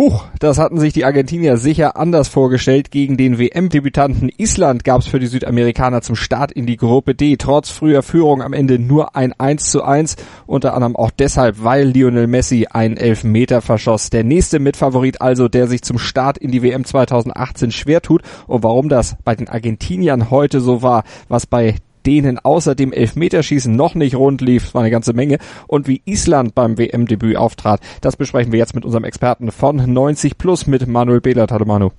Huch, das hatten sich die Argentinier sicher anders vorgestellt. Gegen den WM-Debütanten Island gab es für die Südamerikaner zum Start in die Gruppe D trotz früher Führung am Ende nur ein 1 zu 1. Unter anderem auch deshalb, weil Lionel Messi einen Elfmeter verschoss. Der nächste Mitfavorit also, der sich zum Start in die WM 2018 schwer tut. Und warum das bei den Argentiniern heute so war, was bei denen außer dem Elfmeterschießen noch nicht rund lief, war eine ganze Menge, und wie Island beim WM-Debüt auftrat. Das besprechen wir jetzt mit unserem Experten von 90 Plus mit Manuel Behlert. Hallo Manu.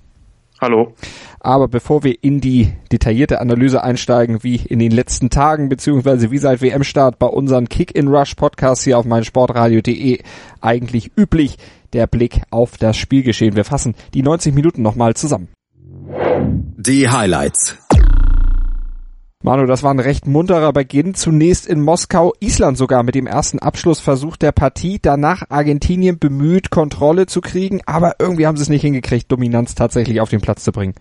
Hallo. Aber bevor wir in die detaillierte Analyse einsteigen, wie in den letzten Tagen, beziehungsweise wie seit WM-Start bei unseren Kick-in-Rush-Podcasts hier auf meinsportradio.de eigentlich üblich, der Blick auf das Spielgeschehen. Wir fassen die 90 Minuten nochmal zusammen. Die Highlights. Manu, das war ein recht munterer Beginn. Zunächst in Moskau, Island sogar mit dem ersten Abschlussversuch der Partie. Danach Argentinien bemüht, Kontrolle zu kriegen, aber irgendwie haben sie es nicht hingekriegt, Dominanz tatsächlich auf den Platz zu bringen.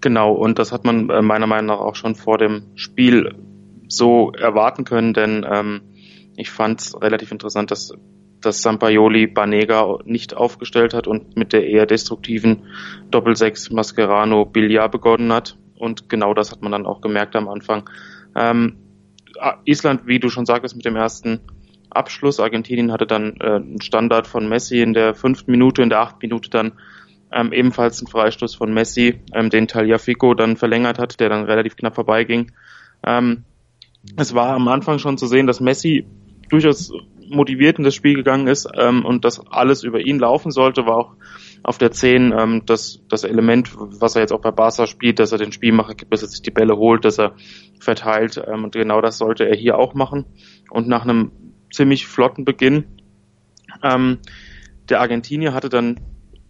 Genau, und das hat man äh, meiner Meinung nach auch schon vor dem Spiel so erwarten können, denn ähm, ich fand es relativ interessant, dass, dass Sampaioli Banega nicht aufgestellt hat und mit der eher destruktiven Doppelsechs Mascherano Billiard begonnen hat und genau das hat man dann auch gemerkt am Anfang. Ähm, Island, wie du schon sagtest, mit dem ersten Abschluss. Argentinien hatte dann äh, einen Standard von Messi in der fünften Minute, in der achten Minute dann ähm, ebenfalls einen Freistoß von Messi, ähm, den Taliafico dann verlängert hat, der dann relativ knapp vorbeiging. Ähm, es war am Anfang schon zu sehen, dass Messi durchaus motiviert in das Spiel gegangen ist ähm, und dass alles über ihn laufen sollte, war auch auf der 10 ähm, das, das Element, was er jetzt auch bei Barca spielt, dass er den Spielmacher gibt, dass er sich die Bälle holt, dass er verteilt. Ähm, und genau das sollte er hier auch machen. Und nach einem ziemlich flotten Beginn ähm, der Argentinier hatte dann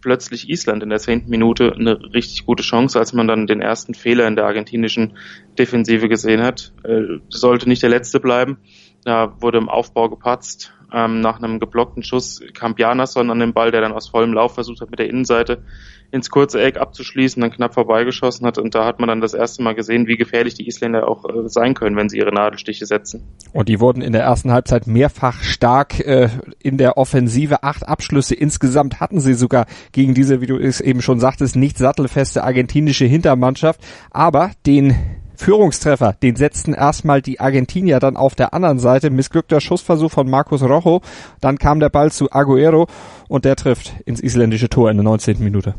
plötzlich Island in der zehnten Minute eine richtig gute Chance, als man dann den ersten Fehler in der argentinischen Defensive gesehen hat. Äh, sollte nicht der letzte bleiben. Da wurde im Aufbau gepatzt. Ähm, nach einem geblockten Schuss kam an den Ball, der dann aus vollem Lauf versucht hat, mit der Innenseite ins kurze Eck abzuschließen, dann knapp vorbeigeschossen hat. Und da hat man dann das erste Mal gesehen, wie gefährlich die Isländer auch äh, sein können, wenn sie ihre Nadelstiche setzen. Und die wurden in der ersten Halbzeit mehrfach stark äh, in der Offensive. Acht Abschlüsse insgesamt hatten sie sogar gegen diese, wie du es eben schon sagtest, nicht sattelfeste argentinische Hintermannschaft. Aber den Führungstreffer, den setzten erstmal die Argentinier dann auf der anderen Seite. Missglückter Schussversuch von Marcos Rojo. Dann kam der Ball zu Aguero und der trifft ins isländische Tor in der 19. Minute.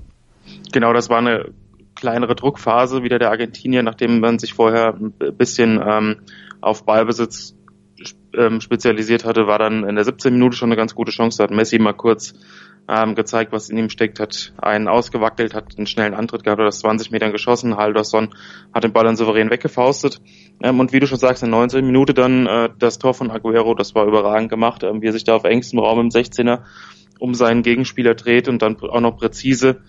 Genau, das war eine kleinere Druckphase wieder der Argentinier, nachdem man sich vorher ein bisschen ähm, auf Ballbesitz ähm, spezialisiert hatte, war dann in der 17 Minute schon eine ganz gute Chance. Da hat Messi mal kurz ähm, gezeigt, was in ihm steckt, hat einen ausgewackelt, hat einen schnellen Antritt gehabt, hat aus 20 Metern geschossen. Haldorsson hat den Ball dann souverän weggefaustet. Ähm, und wie du schon sagst, in 19 Minute dann äh, das Tor von Aguero, das war überragend gemacht, ähm, wie er sich da auf engstem Raum im 16er um seinen Gegenspieler dreht und dann auch noch präzise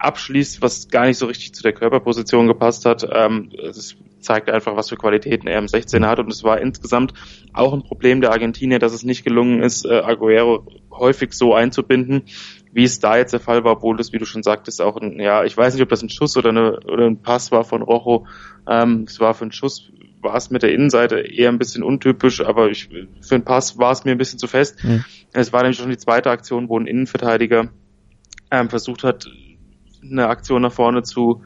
abschließt, was gar nicht so richtig zu der Körperposition gepasst hat. Ähm, es zeigt einfach, was für Qualitäten er im 16 hat. Und es war insgesamt auch ein Problem der Argentinier, dass es nicht gelungen ist, äh, Aguero häufig so einzubinden, wie es da jetzt der Fall war, obwohl das, wie du schon sagtest, auch ein, ja, ich weiß nicht, ob das ein Schuss oder, eine, oder ein Pass war von Rojo. Ähm, es war für einen Schuss, war es mit der Innenseite eher ein bisschen untypisch, aber ich, für einen Pass war es mir ein bisschen zu fest. Mhm. Es war nämlich schon die zweite Aktion, wo ein Innenverteidiger ähm, versucht hat, eine Aktion nach vorne zu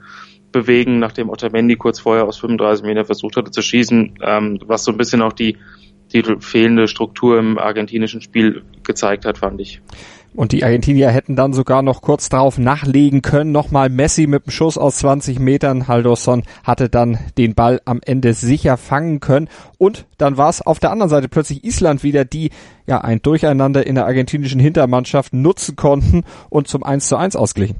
bewegen, nachdem Otamendi kurz vorher aus 35 Metern versucht hatte zu schießen, ähm, was so ein bisschen auch die, die fehlende Struktur im argentinischen Spiel gezeigt hat, fand ich. Und die Argentinier hätten dann sogar noch kurz darauf nachlegen können. Nochmal Messi mit dem Schuss aus 20 Metern. Haldosson hatte dann den Ball am Ende sicher fangen können. Und dann war es auf der anderen Seite plötzlich Island wieder, die ja ein Durcheinander in der argentinischen Hintermannschaft nutzen konnten und zum 1 zu 1 ausglichen.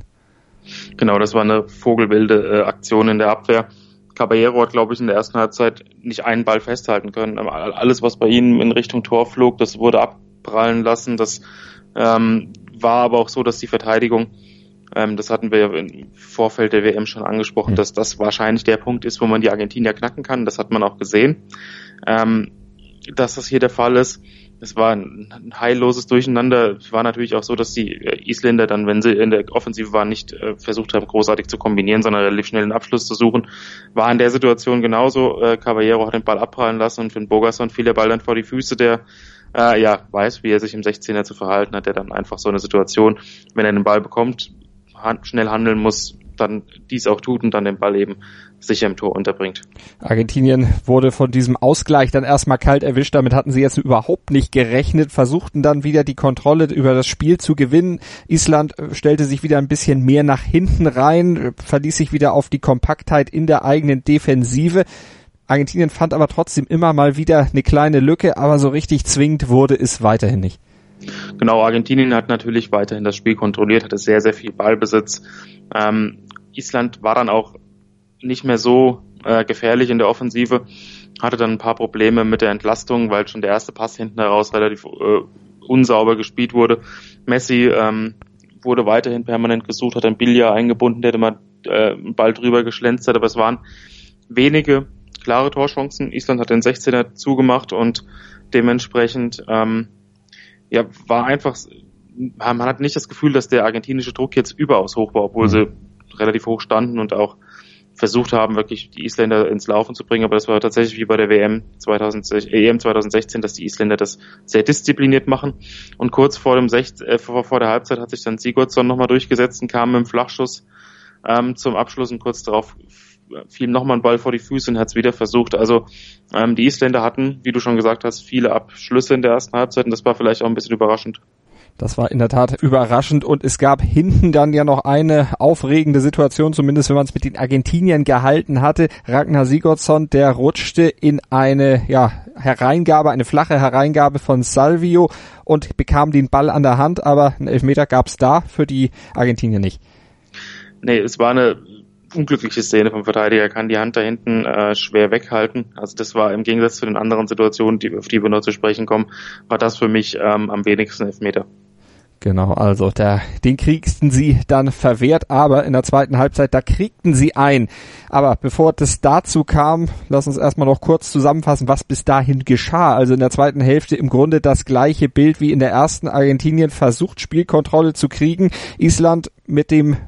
Genau, das war eine vogelwilde äh, Aktion in der Abwehr. Caballero hat, glaube ich, in der ersten Halbzeit nicht einen Ball festhalten können. Alles, was bei ihm in Richtung Tor flog, das wurde abprallen lassen. Das ähm, war aber auch so, dass die Verteidigung, ähm, das hatten wir im Vorfeld der WM schon angesprochen, dass das wahrscheinlich der Punkt ist, wo man die Argentinier knacken kann. Das hat man auch gesehen. Ähm, dass das hier der Fall ist, es war ein heilloses Durcheinander. Es war natürlich auch so, dass die äh, Isländer dann, wenn sie in der Offensive waren, nicht äh, versucht haben, großartig zu kombinieren, sondern relativ schnell einen Abschluss zu suchen. War in der Situation genauso. Äh, Caballero hat den Ball abprallen lassen und Finn Bogerson fiel der Ball dann vor die Füße der äh, ja, weiß, wie er sich im 16er zu verhalten hat, der dann einfach so eine Situation, wenn er den Ball bekommt, schnell handeln muss, dann dies auch tut und dann den Ball eben sicher im Tor unterbringt. Argentinien wurde von diesem Ausgleich dann erstmal kalt erwischt. Damit hatten sie jetzt überhaupt nicht gerechnet, versuchten dann wieder die Kontrolle über das Spiel zu gewinnen. Island äh, stellte sich wieder ein bisschen mehr nach hinten rein, äh, verließ sich wieder auf die Kompaktheit in der eigenen Defensive. Argentinien fand aber trotzdem immer mal wieder eine kleine Lücke, aber so richtig zwingend wurde es weiterhin nicht. Genau, Argentinien hat natürlich weiterhin das Spiel kontrolliert, hatte sehr, sehr viel Ballbesitz. Ähm, Island war dann auch nicht mehr so äh, gefährlich in der Offensive, hatte dann ein paar Probleme mit der Entlastung, weil schon der erste Pass hinten heraus relativ äh, unsauber gespielt wurde. Messi ähm, wurde weiterhin permanent gesucht, hat ein Billiard eingebunden, der mal äh, einen Ball drüber geschlänzt hat, aber es waren wenige klare Torchancen. Island hat den 16er zugemacht und dementsprechend ähm, ja, war einfach, man hat nicht das Gefühl, dass der argentinische Druck jetzt überaus hoch war, obwohl mhm. sie relativ hoch standen und auch versucht haben, wirklich die Isländer ins Laufen zu bringen. Aber das war tatsächlich wie bei der WM 2016, EM 2016, dass die Isländer das sehr diszipliniert machen. Und kurz vor dem 16, äh, vor, vor der Halbzeit hat sich dann Sigurdsson nochmal durchgesetzt und kam mit dem Flachschuss ähm, zum Abschluss und kurz darauf fiel nochmal ein Ball vor die Füße und hat es wieder versucht. Also ähm, die Isländer hatten, wie du schon gesagt hast, viele Abschlüsse in der ersten Halbzeit und das war vielleicht auch ein bisschen überraschend. Das war in der Tat überraschend und es gab hinten dann ja noch eine aufregende Situation, zumindest wenn man es mit den Argentiniern gehalten hatte. Ragnar Sigurdsson, der rutschte in eine ja, Hereingabe, eine flache Hereingabe von Salvio und bekam den Ball an der Hand, aber einen Elfmeter gab es da für die Argentinier nicht. Nee, es war eine unglückliche Szene vom Verteidiger. Er kann die Hand da hinten äh, schwer weghalten. Also das war im Gegensatz zu den anderen Situationen, die, auf die wir noch zu sprechen kommen, war das für mich ähm, am wenigsten Elfmeter. Genau, also der, den kriegten sie dann verwehrt, aber in der zweiten Halbzeit, da kriegten sie ein. Aber bevor das dazu kam, lass uns erstmal noch kurz zusammenfassen, was bis dahin geschah. Also in der zweiten Hälfte im Grunde das gleiche Bild wie in der ersten. Argentinien versucht Spielkontrolle zu kriegen. Island mit dem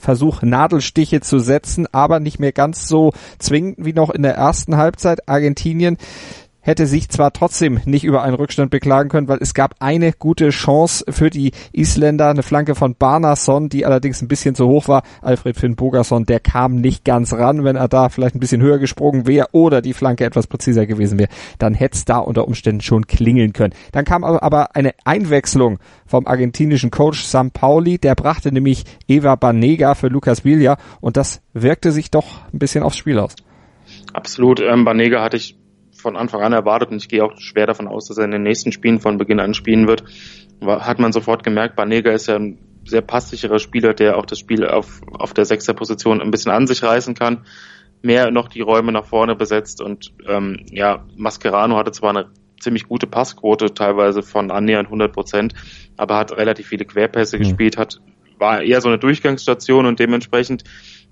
Versuch, Nadelstiche zu setzen, aber nicht mehr ganz so zwingend wie noch in der ersten Halbzeit. Argentinien hätte sich zwar trotzdem nicht über einen Rückstand beklagen können, weil es gab eine gute Chance für die Isländer, eine Flanke von Barnason, die allerdings ein bisschen zu hoch war. Alfred Finn Bogerson, der kam nicht ganz ran. Wenn er da vielleicht ein bisschen höher gesprungen wäre oder die Flanke etwas präziser gewesen wäre, dann hätte es da unter Umständen schon klingeln können. Dann kam aber eine Einwechslung vom argentinischen Coach Sam Pauli, der brachte nämlich Eva Banega für Lucas Villa und das wirkte sich doch ein bisschen aufs Spiel aus. Absolut. Ähm, Banega hatte ich von Anfang an erwartet und ich gehe auch schwer davon aus, dass er in den nächsten Spielen von Beginn an spielen wird. Hat man sofort gemerkt, Banega ist ja ein sehr passsicherer Spieler, der auch das Spiel auf, auf der Sechserposition ein bisschen an sich reißen kann, mehr noch die Räume nach vorne besetzt und ähm, ja, Mascherano hatte zwar eine ziemlich gute Passquote, teilweise von annähernd 100 Prozent, aber hat relativ viele Querpässe mhm. gespielt, hat war eher so eine Durchgangsstation und dementsprechend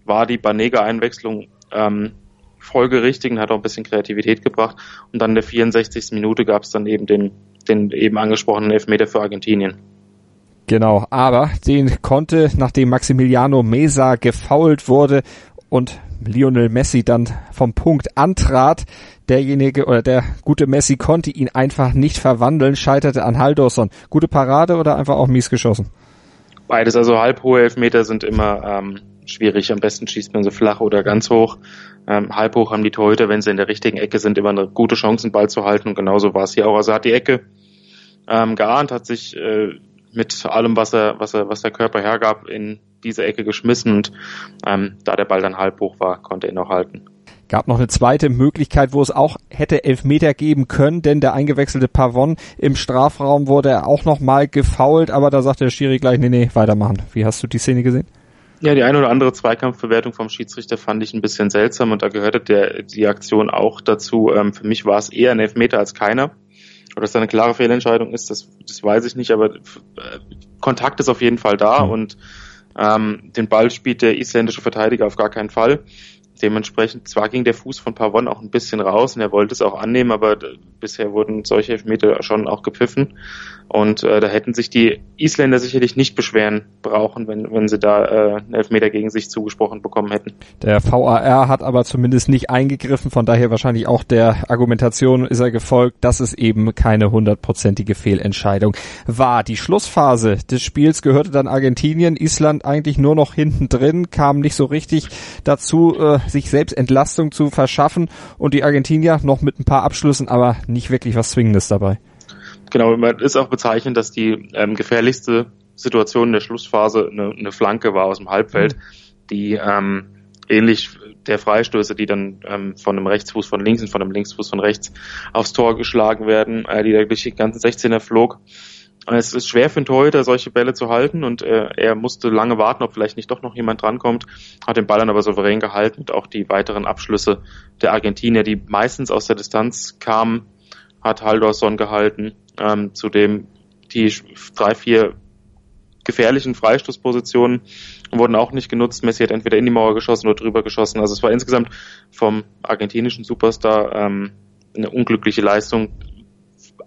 war die Banega-Einwechslung ähm, folgerichtig und hat auch ein bisschen Kreativität gebracht. Und dann in der 64. Minute gab es dann eben den, den eben angesprochenen Elfmeter für Argentinien. Genau, aber den konnte, nachdem Maximiliano Mesa gefault wurde und Lionel Messi dann vom Punkt antrat, derjenige oder der gute Messi konnte ihn einfach nicht verwandeln, scheiterte an Haldorson. Gute Parade oder einfach auch mies geschossen? Beides, also halbhohe Elfmeter sind immer ähm, schwierig. Am besten schießt man so flach oder ganz hoch. Ähm, halb hoch haben die Torhüter, wenn sie in der richtigen Ecke sind, immer eine gute Chance, den Ball zu halten. Und genauso war es hier auch. Also hat die Ecke ähm, geahnt, hat sich äh, mit allem, was er, was er, was der Körper hergab, in diese Ecke geschmissen. Und ähm, da der Ball dann halb hoch war, konnte er ihn auch halten. Gab noch eine zweite Möglichkeit, wo es auch hätte Elfmeter geben können, denn der eingewechselte Pavon im Strafraum wurde auch noch mal gefault, aber da sagte der Schiri gleich, nee, nee, weitermachen. Wie hast du die Szene gesehen? Ja, die eine oder andere Zweikampfbewertung vom Schiedsrichter fand ich ein bisschen seltsam und da gehörte der, die Aktion auch dazu. Ähm, für mich war es eher ein Elfmeter als keiner. Ob das eine klare Fehlentscheidung ist, das, das weiß ich nicht, aber äh, Kontakt ist auf jeden Fall da mhm. und ähm, den Ball spielt der isländische Verteidiger auf gar keinen Fall. Dementsprechend, zwar ging der Fuß von Pavon auch ein bisschen raus und er wollte es auch annehmen, aber bisher wurden solche Elfmeter schon auch gepfiffen. Und äh, da hätten sich die Isländer sicherlich nicht beschweren brauchen, wenn, wenn sie da äh, einen Elfmeter gegen sich zugesprochen bekommen hätten. Der VAR hat aber zumindest nicht eingegriffen, von daher wahrscheinlich auch der Argumentation ist er gefolgt, dass es eben keine hundertprozentige Fehlentscheidung war. Die Schlussphase des Spiels gehörte dann Argentinien, Island eigentlich nur noch hinten drin, kam nicht so richtig dazu, äh, sich selbst Entlastung zu verschaffen und die Argentinier noch mit ein paar Abschlüssen, aber nicht wirklich was Zwingendes dabei. Genau, man ist auch bezeichnend, dass die ähm, gefährlichste Situation in der Schlussphase eine, eine Flanke war aus dem Halbfeld, die ähm, ähnlich der Freistöße, die dann ähm, von einem Rechtsfuß von links und von einem Linksfuß von rechts aufs Tor geschlagen werden, äh, die da durch die ganzen 16er flog. Es ist schwer für einen Torhüter, solche Bälle zu halten und äh, er musste lange warten, ob vielleicht nicht doch noch jemand drankommt, hat den Ball dann aber souverän gehalten und auch die weiteren Abschlüsse der Argentinier, die meistens aus der Distanz kamen, hat Haldorsson gehalten ähm, zudem die drei, vier gefährlichen Freistoßpositionen wurden auch nicht genutzt. Messi hat entweder in die Mauer geschossen oder drüber geschossen. Also es war insgesamt vom argentinischen Superstar ähm, eine unglückliche Leistung.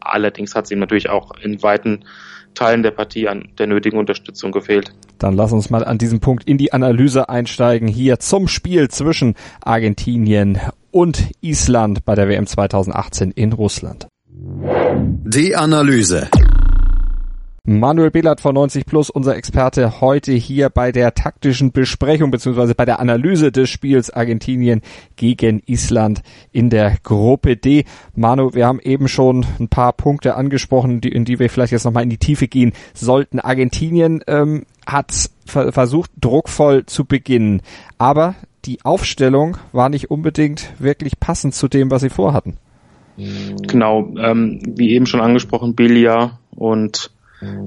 Allerdings hat es ihm natürlich auch in weiten Teilen der Partie an der nötigen Unterstützung gefehlt. Dann lass uns mal an diesem Punkt in die Analyse einsteigen. Hier zum Spiel zwischen Argentinien und Island bei der WM 2018 in Russland. Die Analyse. Manuel Behlert von 90 Plus, unser Experte heute hier bei der taktischen Besprechung beziehungsweise bei der Analyse des Spiels Argentinien gegen Island in der Gruppe D. Manu, wir haben eben schon ein paar Punkte angesprochen, die, in die wir vielleicht jetzt nochmal in die Tiefe gehen sollten. Argentinien ähm, hat versucht, druckvoll zu beginnen, aber die Aufstellung war nicht unbedingt wirklich passend zu dem, was sie vorhatten. Genau, ähm, wie eben schon angesprochen, Bilia und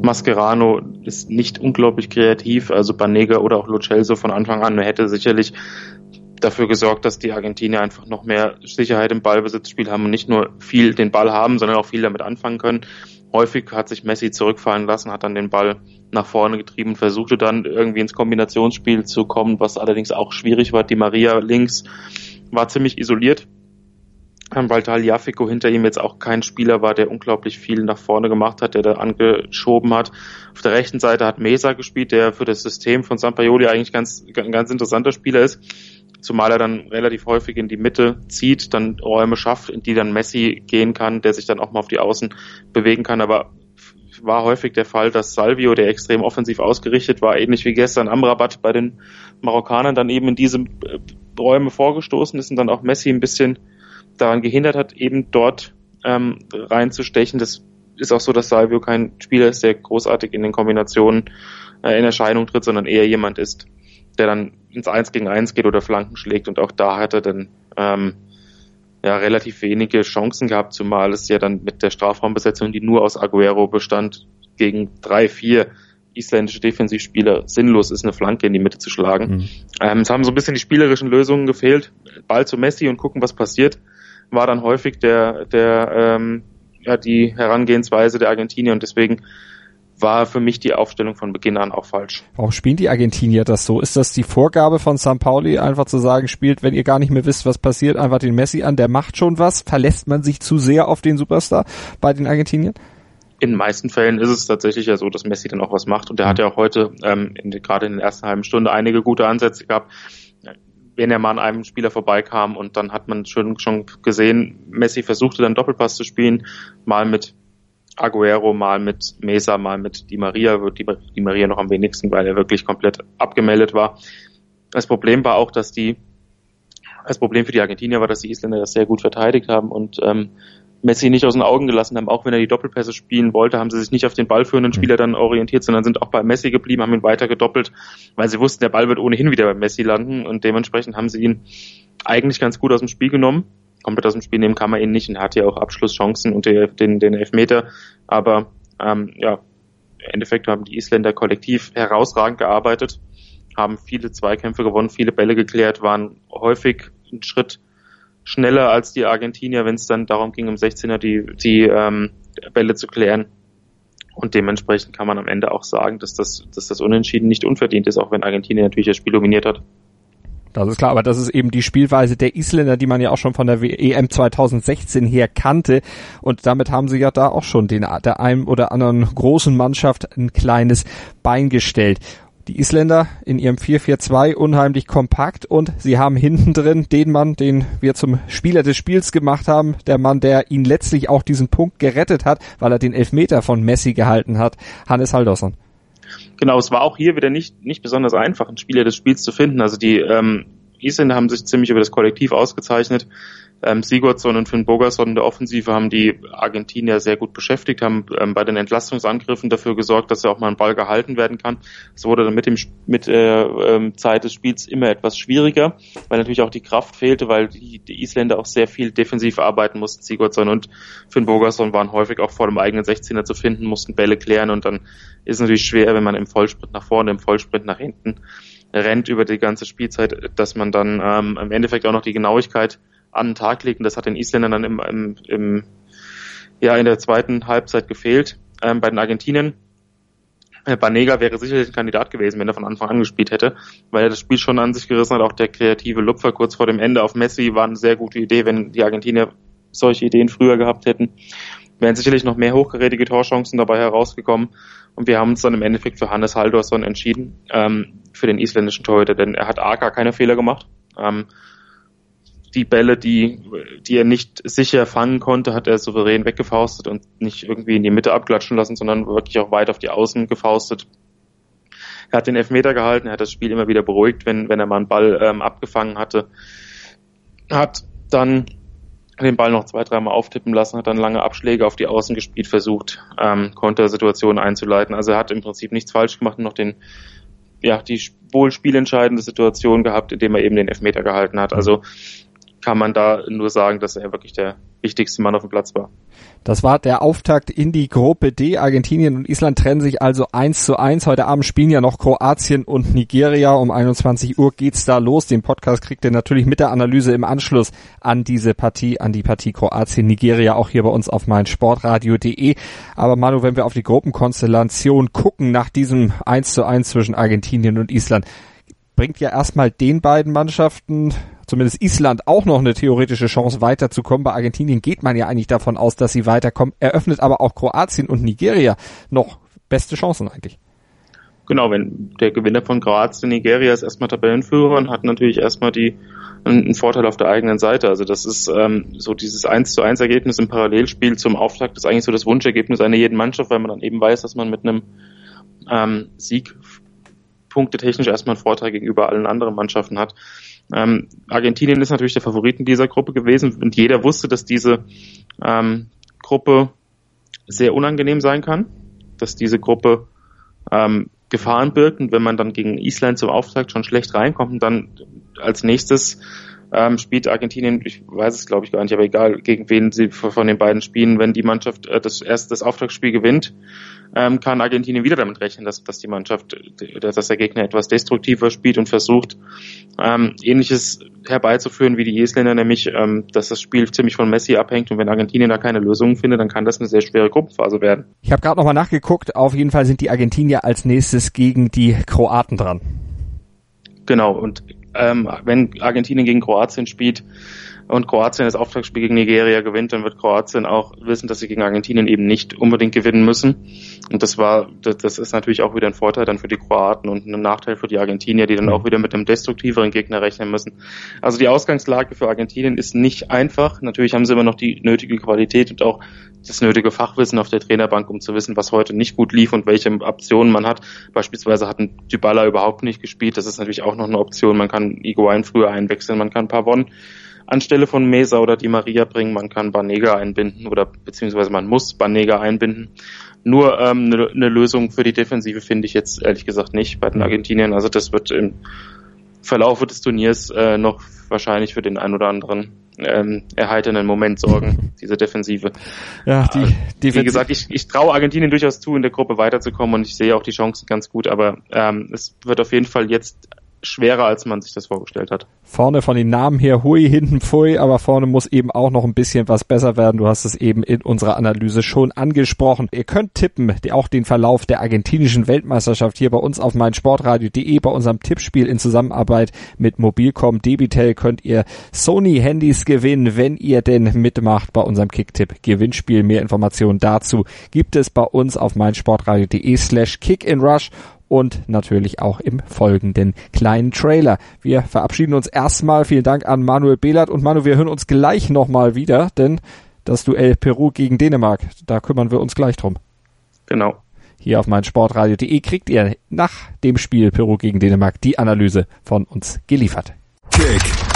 Mascherano ist nicht unglaublich kreativ, also Banega oder auch Lucelso von Anfang an hätte sicherlich dafür gesorgt, dass die Argentinier einfach noch mehr Sicherheit im Ballbesitzspiel haben und nicht nur viel den Ball haben, sondern auch viel damit anfangen können. Häufig hat sich Messi zurückfallen lassen, hat dann den Ball nach vorne getrieben, versuchte dann irgendwie ins Kombinationsspiel zu kommen, was allerdings auch schwierig war. Die Maria links war ziemlich isoliert weil Taliafico hinter ihm jetzt auch kein Spieler war, der unglaublich viel nach vorne gemacht hat, der da angeschoben hat. Auf der rechten Seite hat Mesa gespielt, der für das System von Sampaoli eigentlich ganz, ein ganz interessanter Spieler ist, zumal er dann relativ häufig in die Mitte zieht, dann Räume schafft, in die dann Messi gehen kann, der sich dann auch mal auf die Außen bewegen kann, aber war häufig der Fall, dass Salvio, der extrem offensiv ausgerichtet war, ähnlich wie gestern Amrabat bei den Marokkanern, dann eben in diese äh, Räume vorgestoßen ist und dann auch Messi ein bisschen daran gehindert hat, eben dort ähm, reinzustechen. Das ist auch so, dass Salvio kein Spieler ist, der großartig in den Kombinationen äh, in Erscheinung tritt, sondern eher jemand ist, der dann ins Eins gegen Eins geht oder Flanken schlägt. Und auch da hat er dann ähm, ja, relativ wenige Chancen gehabt, zumal es ja dann mit der Strafraumbesetzung, die nur aus Aguero bestand, gegen drei, vier isländische Defensivspieler sinnlos ist, eine Flanke in die Mitte zu schlagen. Mhm. Ähm, es haben so ein bisschen die spielerischen Lösungen gefehlt. Ball zu Messi und gucken, was passiert war dann häufig der, der ähm, ja, die Herangehensweise der Argentinier und deswegen war für mich die Aufstellung von Beginn an auch falsch. Warum spielen die Argentinier das so? Ist das die Vorgabe von St. Pauli, einfach zu sagen, spielt, wenn ihr gar nicht mehr wisst, was passiert, einfach den Messi an, der macht schon was? Verlässt man sich zu sehr auf den Superstar bei den Argentiniern? In den meisten Fällen ist es tatsächlich ja so, dass Messi dann auch was macht und der hat ja auch heute ähm, in, gerade in der ersten halben Stunde einige gute Ansätze gehabt wenn er mal an einem Spieler vorbeikam und dann hat man schon, schon gesehen, Messi versuchte dann Doppelpass zu spielen, mal mit Aguero, mal mit Mesa, mal mit Di Maria, die, Di Maria noch am wenigsten, weil er wirklich komplett abgemeldet war. Das Problem war auch, dass die, das Problem für die Argentinier war, dass die Isländer das sehr gut verteidigt haben und ähm, Messi nicht aus den Augen gelassen haben. Auch wenn er die Doppelpässe spielen wollte, haben sie sich nicht auf den ballführenden mhm. Spieler dann orientiert, sondern sind auch bei Messi geblieben, haben ihn weiter gedoppelt, weil sie wussten, der Ball wird ohnehin wieder bei Messi landen und dementsprechend haben sie ihn eigentlich ganz gut aus dem Spiel genommen. Komplett aus dem Spiel nehmen kann man ihn nicht und hat ja auch Abschlusschancen und den, den Elfmeter. Aber ähm, ja, im Endeffekt haben die Isländer kollektiv herausragend gearbeitet, haben viele Zweikämpfe gewonnen, viele Bälle geklärt, waren häufig einen Schritt schneller als die Argentinier, wenn es dann darum ging, im 16er die, die ähm, Bälle zu klären. Und dementsprechend kann man am Ende auch sagen, dass das, dass das Unentschieden nicht unverdient ist, auch wenn Argentinien natürlich das Spiel dominiert hat. Das ist klar, aber das ist eben die Spielweise der Isländer, die man ja auch schon von der EM 2016 her kannte. Und damit haben sie ja da auch schon den, der einen oder anderen großen Mannschaft ein kleines Bein gestellt. Die Isländer in ihrem 4-4-2 unheimlich kompakt und sie haben hinten drin den Mann, den wir zum Spieler des Spiels gemacht haben, der Mann, der ihn letztlich auch diesen Punkt gerettet hat, weil er den Elfmeter von Messi gehalten hat, Hannes Haldorsson. Genau, es war auch hier wieder nicht, nicht besonders einfach, einen Spieler des Spiels zu finden. Also die ähm, Isländer haben sich ziemlich über das Kollektiv ausgezeichnet. Ähm, Sigurdsson und Finn Bogerson in der Offensive haben die Argentinier sehr gut beschäftigt, haben ähm, bei den Entlastungsangriffen dafür gesorgt, dass ja auch mal ein Ball gehalten werden kann. Es wurde dann mit dem mit äh, ähm, Zeit des Spiels immer etwas schwieriger, weil natürlich auch die Kraft fehlte, weil die, die Isländer auch sehr viel defensiv arbeiten mussten. Sigurdsson und Finn Bogerson waren häufig auch vor dem eigenen 16er zu finden, mussten Bälle klären und dann ist es natürlich schwer, wenn man im Vollsprint nach vorne, im Vollsprint nach hinten rennt über die ganze Spielzeit, dass man dann ähm, im Endeffekt auch noch die Genauigkeit an den Tag legt. Und das hat den Isländern dann im, im, im ja, in der zweiten Halbzeit gefehlt. Ähm, bei den Argentiniern äh, Banega wäre sicherlich ein Kandidat gewesen, wenn er von Anfang an gespielt hätte, weil er das Spiel schon an sich gerissen hat. Auch der kreative Lupfer kurz vor dem Ende auf Messi war eine sehr gute Idee, wenn die Argentinier solche Ideen früher gehabt hätten. Wären sicherlich noch mehr hochgerätige Torchancen dabei herausgekommen. Und wir haben uns dann im Endeffekt für Hannes Haldorsson entschieden, ähm, für den isländischen Torhüter, denn er hat A gar keine Fehler gemacht. Ähm, die Bälle, die, die er nicht sicher fangen konnte, hat er souverän weggefaustet und nicht irgendwie in die Mitte abklatschen lassen, sondern wirklich auch weit auf die Außen gefaustet. Er hat den Elfmeter gehalten, er hat das Spiel immer wieder beruhigt, wenn, wenn er mal einen Ball ähm, abgefangen hatte. Hat dann den Ball noch zwei, dreimal auftippen lassen, hat dann lange Abschläge auf die Außen gespielt, versucht, ähm, Kontersituationen einzuleiten. Also er hat im Prinzip nichts falsch gemacht und noch den, ja, die wohl spielentscheidende Situation gehabt, indem er eben den Elfmeter gehalten hat. Also kann man da nur sagen, dass er wirklich der wichtigste Mann auf dem Platz war. Das war der Auftakt in die Gruppe D. Argentinien und Island trennen sich also eins zu eins. Heute Abend spielen ja noch Kroatien und Nigeria. Um 21 Uhr geht's da los. Den Podcast kriegt ihr natürlich mit der Analyse im Anschluss an diese Partie, an die Partie Kroatien-Nigeria, auch hier bei uns auf meinsportradio.de. Aber Manu, wenn wir auf die Gruppenkonstellation gucken nach diesem eins zu eins zwischen Argentinien und Island, bringt ja erstmal den beiden Mannschaften zumindest Island auch noch eine theoretische Chance weiterzukommen. Bei Argentinien geht man ja eigentlich davon aus, dass sie weiterkommen, eröffnet aber auch Kroatien und Nigeria noch beste Chancen eigentlich. Genau, wenn der Gewinner von Kroatien, Nigeria ist erstmal Tabellenführer und hat natürlich erstmal die einen Vorteil auf der eigenen Seite. Also das ist ähm, so dieses 1 zu 1 Ergebnis im Parallelspiel zum Auftakt ist eigentlich so das Wunschergebnis einer jeden Mannschaft, weil man dann eben weiß, dass man mit einem ähm, Sieg punktetechnisch erstmal einen Vorteil gegenüber allen anderen Mannschaften hat. Ähm, Argentinien ist natürlich der Favorit in dieser Gruppe gewesen und jeder wusste, dass diese ähm, Gruppe sehr unangenehm sein kann, dass diese Gruppe ähm, Gefahren birgt und wenn man dann gegen Island zum Auftakt schon schlecht reinkommt und dann als nächstes ähm, spielt Argentinien, ich weiß es glaube ich gar nicht, aber egal, gegen wen sie von den beiden spielen, wenn die Mannschaft äh, das erste das Auftaktspiel gewinnt, ähm, kann Argentinien wieder damit rechnen, dass, dass die Mannschaft, dass der Gegner etwas destruktiver spielt und versucht, ähm, ähnliches herbeizuführen wie die Isländer, nämlich, ähm, dass das Spiel ziemlich von Messi abhängt und wenn Argentinien da keine Lösung findet, dann kann das eine sehr schwere Gruppenphase werden. Ich habe gerade nochmal nachgeguckt, auf jeden Fall sind die Argentinier als nächstes gegen die Kroaten dran. Genau, und ähm, wenn Argentinien gegen Kroatien spielt und Kroatien das Auftragsspiel gegen Nigeria gewinnt, dann wird Kroatien auch wissen, dass sie gegen Argentinien eben nicht unbedingt gewinnen müssen. Und das war, das, ist natürlich auch wieder ein Vorteil dann für die Kroaten und ein Nachteil für die Argentinier, die dann auch wieder mit einem destruktiveren Gegner rechnen müssen. Also die Ausgangslage für Argentinien ist nicht einfach. Natürlich haben sie immer noch die nötige Qualität und auch das nötige Fachwissen auf der Trainerbank, um zu wissen, was heute nicht gut lief und welche Optionen man hat. Beispielsweise hat ein Dybala überhaupt nicht gespielt. Das ist natürlich auch noch eine Option. Man kann Iguain früher einwechseln, man kann Pavon anstelle von Mesa oder Di Maria bringen. Man kann Banega einbinden oder beziehungsweise man muss Banega einbinden. Nur ähm, eine, eine Lösung für die Defensive finde ich jetzt ehrlich gesagt nicht bei den Argentiniern. Also das wird im Verlaufe des Turniers äh, noch wahrscheinlich für den einen oder anderen ähm, erheiternden Moment sorgen, diese Defensive. Ja, die, die Wie gesagt, ich, ich traue Argentinien durchaus zu, in der Gruppe weiterzukommen und ich sehe auch die Chancen ganz gut, aber ähm, es wird auf jeden Fall jetzt schwerer, als man sich das vorgestellt hat. Vorne von den Namen her hui, hinten pfui, aber vorne muss eben auch noch ein bisschen was besser werden. Du hast es eben in unserer Analyse schon angesprochen. Ihr könnt tippen, auch den Verlauf der argentinischen Weltmeisterschaft hier bei uns auf meinsportradio.de bei unserem Tippspiel in Zusammenarbeit mit Mobilcom Debitel könnt ihr Sony Handys gewinnen, wenn ihr denn mitmacht bei unserem Kicktipp Gewinnspiel. Mehr Informationen dazu gibt es bei uns auf meinsportradio.de slash kickinrush und natürlich auch im folgenden kleinen Trailer. Wir verabschieden uns erstmal. Vielen Dank an Manuel Behlert und Manu, wir hören uns gleich nochmal wieder, denn das Duell Peru gegen Dänemark, da kümmern wir uns gleich drum. Genau. Hier auf meinsportradio.de kriegt ihr nach dem Spiel Peru gegen Dänemark die Analyse von uns geliefert. Kick